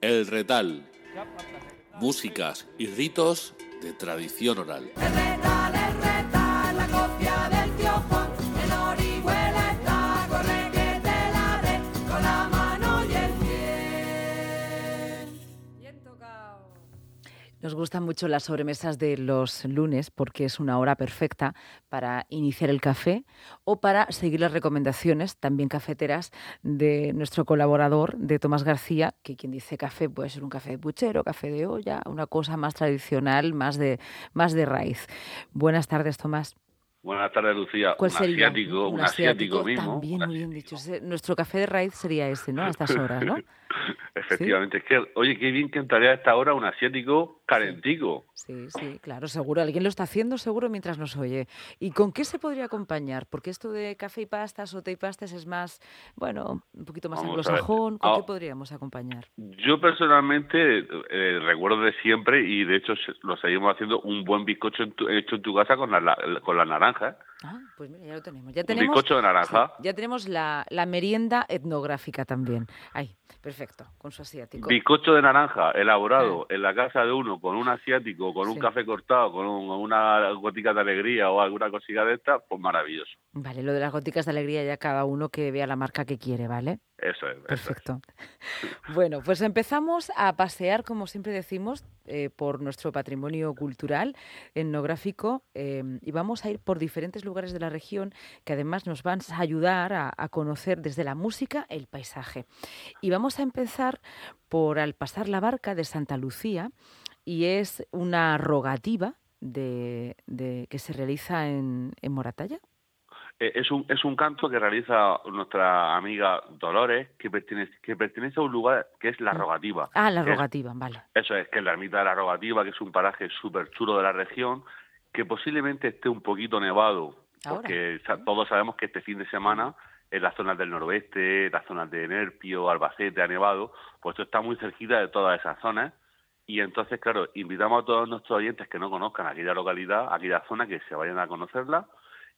El Retal. Músicas y ritos de tradición oral. Nos gustan mucho las sobremesas de los lunes porque es una hora perfecta para iniciar el café o para seguir las recomendaciones, también cafeteras, de nuestro colaborador, de Tomás García, que quien dice café puede ser un café de puchero, café de olla, una cosa más tradicional, más de, más de raíz. Buenas tardes, Tomás. Buenas tardes, Lucía. ¿Cuál un sería? asiático, un, asiático, mismo. También, muy bien dicho. Nuestro café de raíz sería ese, ¿no? A estas horas, ¿no? Efectivamente. Es que, oye, qué bien que entraría a esta hora un asiático calentico. Sí, sí, claro, seguro. Alguien lo está haciendo seguro mientras nos oye. ¿Y con qué se podría acompañar? Porque esto de café y pastas o té y pastas es más, bueno, un poquito más anglosajón. ¿Con qué ah, podríamos acompañar? Yo personalmente eh, recuerdo de siempre, y de hecho lo seguimos haciendo, un buen bizcocho hecho en tu casa con la, con la naranja. Ah, pues mira, ya lo tenemos. Ya tenemos un bizcocho de naranja. ya tenemos la, la merienda etnográfica también. Ahí, perfecto, con su asiático. Bizcocho de naranja elaborado en la casa de uno con un asiático, con un café cortado, con una gotica de alegría o alguna cosita de esta, pues maravilloso. Vale, lo de las goticas de alegría ya cada uno que vea la marca que quiere, ¿vale? Eso es. Perfecto. bueno, pues empezamos a pasear, como siempre decimos, eh, por nuestro patrimonio cultural, etnográfico, em, y vamos a ir por diferentes lugares de la región que además nos van a ayudar a, conocer desde la música el paisaje. Y vamos a empezar por Al pasar la barca de Santa Lucía, y es una rogativa de, que se realiza en, en Moratalla. Eh, es un, es un canto que realiza nuestra amiga Dolores, que pertenece, que pertenece a un lugar que es La mm. Rogativa. Ah, La Rogativa, vale. Eso es, que es la ermita de La Rogativa, que es un paraje súper chulo de la región, que posiblemente esté un poquito nevado, porque todos sabemos que este fin de semana en las zonas del noroeste, las zonas de Nerpio, Albacete, ha nevado, pues esto está muy cerquita de todas esas zonas. Y entonces, claro, invitamos a todos nuestros oyentes que no conozcan aquella localidad, aquella zona, que se vayan a conocerla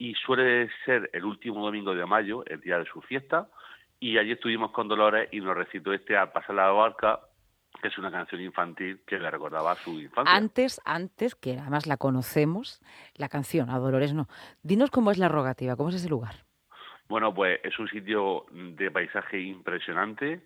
y suele ser el último domingo de mayo, el día de su fiesta, y allí estuvimos con Dolores y nos recitó este Al pasar la barca, que es una canción infantil que le recordaba a su infancia. Antes, antes, que además la conocemos, la canción, a Dolores no. Dinos cómo es la rogativa, cómo es ese lugar. Bueno, pues es un sitio de paisaje impresionante,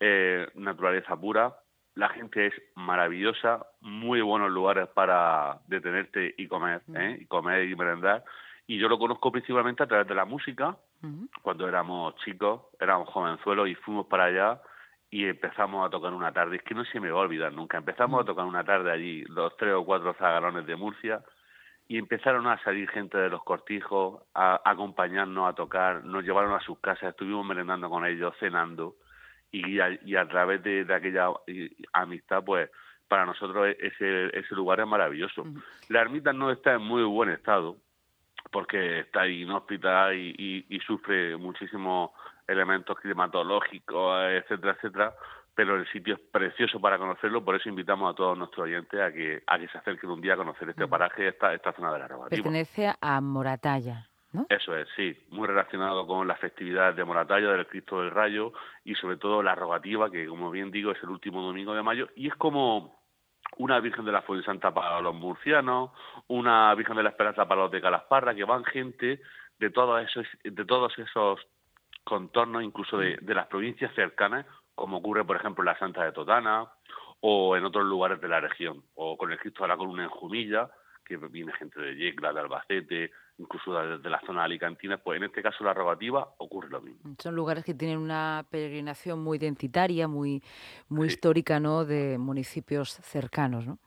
eh, naturaleza pura, la gente es maravillosa, muy buenos lugares para detenerte y comer, mm. ¿eh? y comer y merendar y yo lo conozco principalmente a través de la música. Cuando éramos chicos, éramos jovenzuelos y fuimos para allá y empezamos a tocar una tarde. Es que no se me va a olvidar nunca. Empezamos a tocar una tarde allí, los tres o cuatro zagalones de Murcia, y empezaron a salir gente de los cortijos a, acompañarnos a tocar. Nos llevaron a sus casas, estuvimos merendando con ellos, cenando, y a, través de, aquella amistad, pues para nosotros e, ese, ese lugar es maravilloso. La ermita no está en muy buen estado, porque está inhóspita y, y, sufre muchísimos elementos climatológicos, etcétera, etcétera, pero el sitio es precioso para conocerlo, por eso invitamos a todos nuestros oyentes a que, a que se acerquen un día a conocer este paraje, esta, esta zona de la Rogativa. Pertenece a Moratalla. ¿No? Eso es, sí, muy relacionado con las festividades de Moratalla, del Cristo del Rayo y sobre todo la rogativa, que como bien digo es el último domingo de mayo y es como una Virgen de la Santa para los murcianos, una Virgen de la Esperanza para los de Calasparra, que van gente de todos esos, de todos esos contornos, incluso de, de las provincias cercanas, como ocurre, por ejemplo, en la Santa de Totana o en otros lugares de la región, o con el Cristo de la Columna en Jumilla, que viene gente de Yecla, de Albacete, incluso desde la zona alicantina, pues en este caso la rogativa ocurre lo mismo. Son lugares que tienen una peregrinación muy identitaria, muy, muy histórica, ¿no?, de municipios cercanos, ¿no?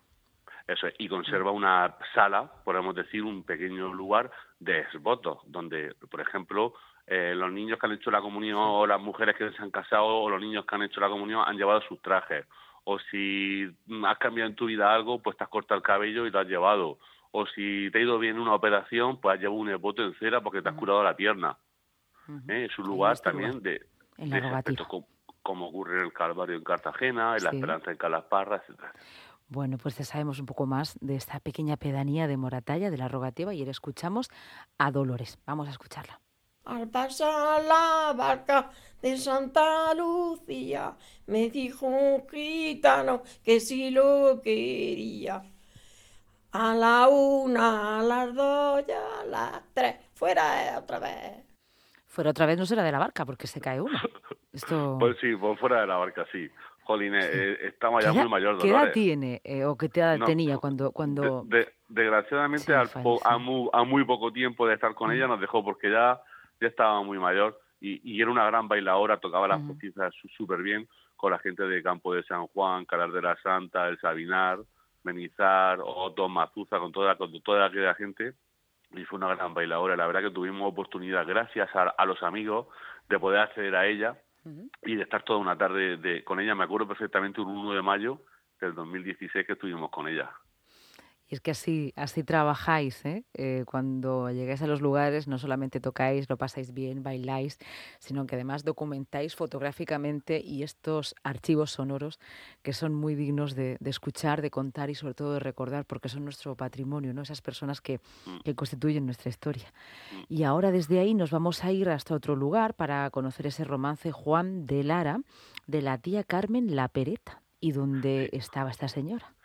Eso es, y conserva una sala, podemos decir, un pequeño lugar de votos, donde, por ejemplo, eh, los niños que han hecho la comunión o las mujeres que se han casado o los niños que han hecho la comunión han llevado sus trajes. O si has cambiado en tu vida algo, pues te has cortado el cabello y lo has llevado o si te ha ido bien una operación, pues has llevado un epoto en cera porque te has curado la pierna. ¿Eh? Es un lugar este también de, como, ocurre en el Calvario en Cartagena, en la Esperanza en Calasparra, etcétera. Bueno, pues ya sabemos un poco más de esta pequeña pedanía de Moratalla, de la rogativa, y ahora escuchamos a Dolores. Vamos a escucharla. Al pasar la barca de Santa Lucía, me dijo un gitano que si lo quería. A la una, a las dos y a las tres, fuera otra vez. Fuera otra vez no será de la barca porque se cae uno. Esto... Pues sí, pues fuera de la barca, sí. Jolín, eh, eh, estamos ya muy mayor. ¿Qué edad tiene eh, o qué edad tenía cuando...? cuando... desgraciadamente, a, muy, poco tiempo de estar con ella nos dejó porque ya, ya estaba muy mayor y, era una gran bailadora, tocaba las postizas súper bien con la gente de Campo de San Juan, Calar de la Santa, El Sabinar, Menizar, Otto, Mazuza, con toda, con toda aquella gente y fue una gran bailadora. La verdad que tuvimos oportunidad, gracias a los amigos, de poder acceder a ella y de estar toda una tarde de, con ella. Me acuerdo perfectamente un 1 de mayo del 2016 que estuvimos con ella. Y es que así, así trabajáis, ¿eh? ¿eh? Cuando llegáis a los lugares no solamente tocáis, lo pasáis bien, bailáis, sino que además documentáis fotográficamente y estos archivos sonoros que son muy dignos de, escuchar, de contar y sobre todo de recordar, porque son nuestro patrimonio, ¿no? Esas personas que, mm. que constituyen nuestra historia. Mm. Y ahora desde ahí nos vamos a ir hasta otro lugar para conocer ese romance Juan de Lara de la tía Carmen La Pereta y donde estaba esta señora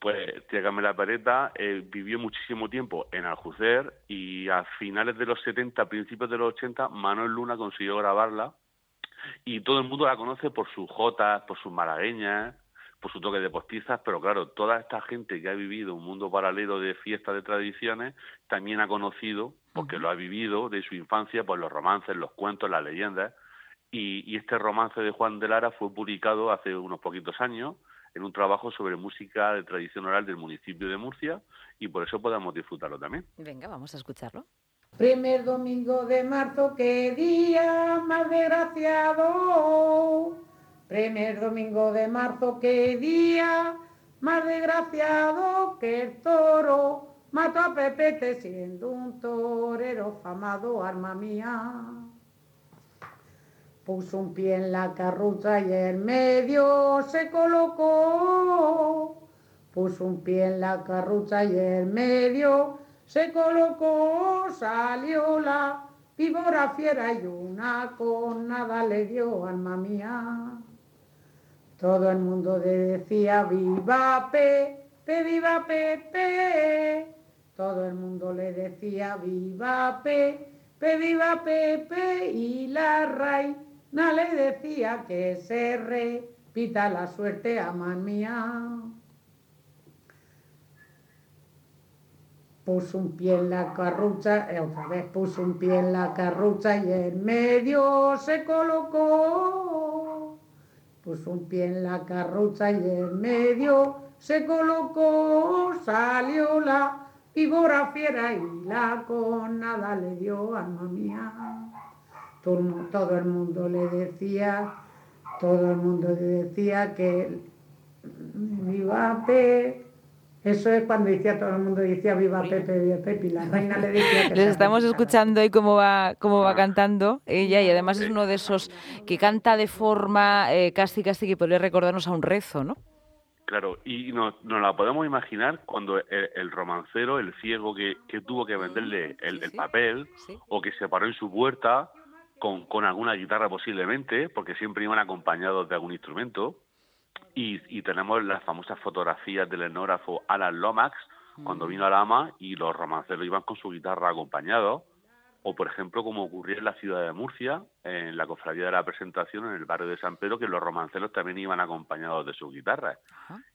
pues tía Pereta eh, vivió muchísimo tiempo en Aljucer y a finales de los 70, principios de los 80, Manuel Luna consiguió grabarla y todo el mundo la conoce por sus jotas, por sus malagueñas, por su toque de postizas, pero claro, toda esta gente que ha vivido un mundo paralelo de fiestas, de tradiciones, también ha conocido, porque lo ha vivido de su infancia, pues los romances, los cuentos, las leyendas, y, y este romance de Juan de Lara fue publicado hace unos poquitos años, en un trabajo sobre música de tradición oral del municipio de Murcia y por eso podamos disfrutarlo también. Venga, vamos a escucharlo. Primer domingo de marzo, qué día más desgraciado. Primer domingo de marzo, qué día más desgraciado que el toro mató a Pepete siendo un torero famado, arma mía. Puso un pie en la carrucha y en medio se colocó. Puso un pie en la carrucha y en medio se colocó. Salió la víbora fiera y una con nada le dio, alma mía. Todo el mundo le decía viva Pepe, viva Pepe. Todo el mundo le decía viva Pepe, viva Pepe y la raíz no le decía que se repita la suerte a man mía. Puso un pie en la carrucha, eh, otra vez puso un pie en la carrucha y en medio se colocó. Puso un pie en la carrucha y en medio se colocó. Salió la víbora fiera y la con nada le dio alma mía todo, el mundo le decía, todo el mundo le decía que viva Pepe. Eso es cuando decía todo el mundo decía viva Pepe, viva Pepe, y la reina le decía que... Les estamos escuchando y cómo va, cómo va cantando ella, y además es uno de esos que canta de forma eh, casi casi que podría recordarnos a un rezo, ¿no? Claro, y nos, nos la podemos imaginar cuando el, romancero, el ciego que, que, tuvo que venderle el, el papel, o que se paró en su puerta, con, con alguna guitarra posiblemente, porque siempre iban acompañados de algún instrumento. Y, y tenemos las famosas fotografías del etnógrafo Alan Lomax, cuando vino a Lama y los romanceros iban con su guitarra acompañados. O, por ejemplo, como ocurría en la ciudad de Murcia, en la cofradía de la presentación, en el barrio de San Pedro, que los romanceros también iban acompañados de sus guitarras.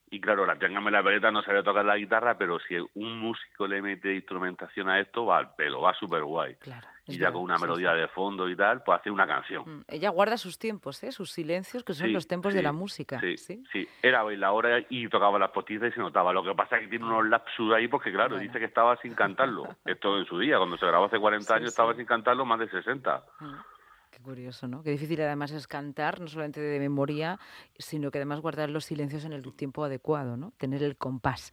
Y claro, la Téngame la Pereta no sabía tocar la guitarra, pero si un músico le mete instrumentación a esto, va al pelo, va súper guay. Claro y ya con una melodía de fondo y tal, pues hace una canción. Mm, ella guarda sus tiempos, ¿eh? sus silencios, que son los tiempos de la música. Sí, sí. Era bailadora y tocaba las postizas y se notaba. Lo que pasa es que tiene unos lapsus ahí porque, claro, dice que estaba sin cantarlo. Esto en su día, cuando se grabó hace 40 años, estaba sin cantarlo más de 60. Qué curioso, ¿no? Qué difícil además es cantar, no solamente de memoria, sino que además guardar los silencios en el tiempo adecuado, ¿no? Tener el compás.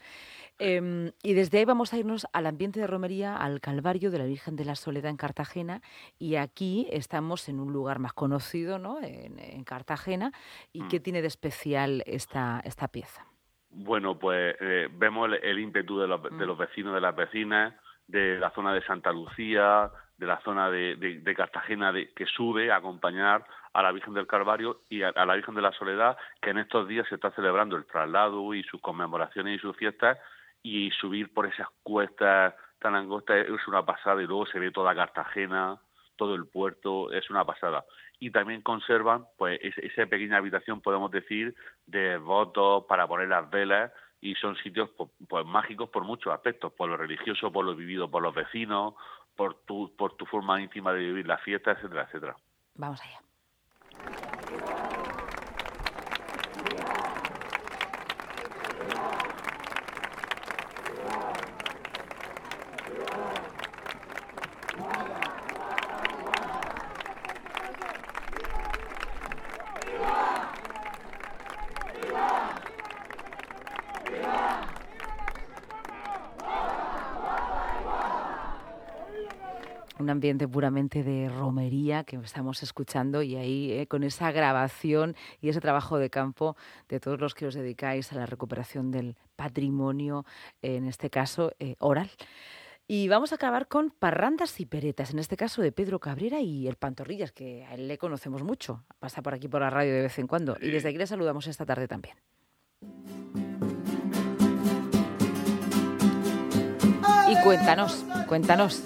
Em, y desde ahí vamos a irnos al ambiente de romería, al Calvario de la Virgen de la Soledad en Cartagena. Y aquí estamos en un lugar más conocido, ¿no? En, Cartagena. ¿Y qué mm. tiene de especial esta, esta pieza? Bueno, pues eh, vemos el, ímpetu de los, de mm. los vecinos, de las vecinas, de la zona de Santa Lucía, de la zona de, de, Cartagena de, que sube a acompañar a la Virgen del Calvario y a, la Virgen de la Soledad, que en estos días se está celebrando el traslado y sus conmemoraciones y sus fiestas, y subir por esas cuestas tan angostas es una pasada, y luego se ve toda Cartagena, todo el puerto, es una pasada. Y también conservan, pues, esa pequeña habitación, podemos decir, de votos para poner las velas, y son sitios pues, pues mágicos por muchos aspectos, por lo religioso, por lo vivido por los vecinos, por tu, por tu forma íntima de vivir la fiesta, etcétera, etcétera. Vamos allá. Un ambiente puramente de romería que estamos escuchando y ahí eh, con esa grabación y ese trabajo de campo de todos los que os dedicáis a la recuperación del patrimonio, en este caso eh, oral. Y vamos a acabar con parrandas y peretas, en este caso de Pedro Cabrera y el Pantorrillas, que a él le conocemos mucho, pasa por aquí por la radio de vez en cuando. Y desde aquí le saludamos esta tarde también. Y cuéntanos, cuéntanos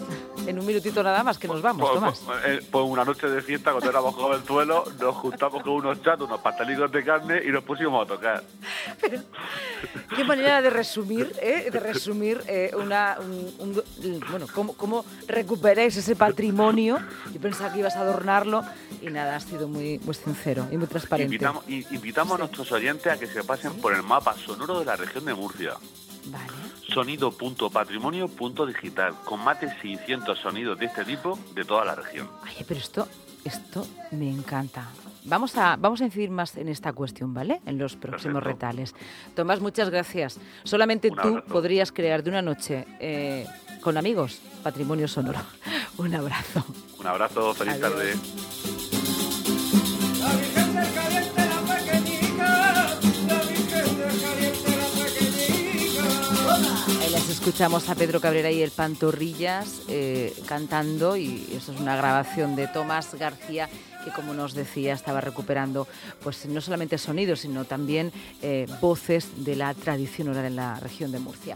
en un minutito nada más que nos vamos, pues, Tomás. Pues, eh, pues, una noche de fiesta, cuando éramos jovenzuelos, nos juntamos con unos chatos, unos pastelitos de carne y nos pusimos a tocar. qué manera de resumir, ¿eh? de resumir eh, una, bueno, cómo, cómo recuperáis ese patrimonio. Yo pensaba que ibas a adornarlo y nada, has sido muy, muy sincero y muy transparente. Invitamos, invitamos a nuestros oyentes a que se pasen por el mapa sonoro de la región de Murcia. Vale sonido.patrimonio.digital, con más de 600 sonidos de este tipo de toda la región. Oye, pero esto, esto me encanta. Vamos a, vamos a incidir más en esta cuestión, ¿vale? En los próximos retales. Tomás, muchas gracias. Solamente tú podrías crear de una noche eh, con amigos patrimonio sonoro. Un abrazo. Un abrazo, feliz tarde. Escuchamos a Pedro Cabrera y el Pantorrillas eh, cantando y eso es una grabación de Tomás García que como nos decía estaba recuperando pues no solamente sonidos sino también eh, voces de la tradición oral en la región de Murcia.